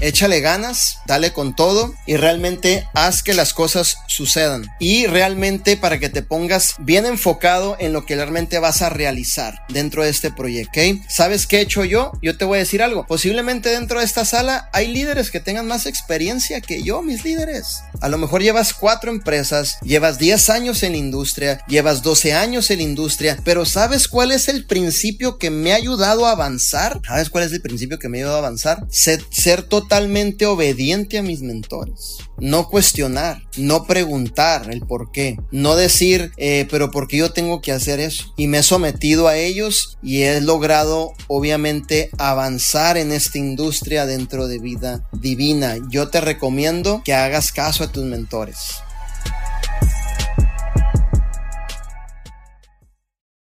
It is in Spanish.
échale ganas, dale con todo y realmente haz que las cosas sucedan. Y realmente para que te pongas bien enfocado en lo que realmente vas a realizar dentro de este proyecto. ¿ok? ¿Sabes qué he hecho yo? Yo te voy a decir algo. Posiblemente dentro de esta sala hay líderes que tengan más experiencia que yo, mis líderes. A lo mejor llevas cuatro empresas, llevas 10 años en industria, llevas 12 años en industria, pero ¿sabes cuál es el principio que me ha ayudado a avanzar? ¿Sabes cuál es el principio que me ha ayudado a avanzar? Ser, ser totalmente obediente a mis mentores. No cuestionar, no preguntar el por qué, no decir, eh, pero ¿por qué yo tengo que hacer eso? Y me he sometido a ellos y he logrado obviamente avanzar en esta industria dentro de vida divina. Yo te recomiendo que hagas caso a tus mentores.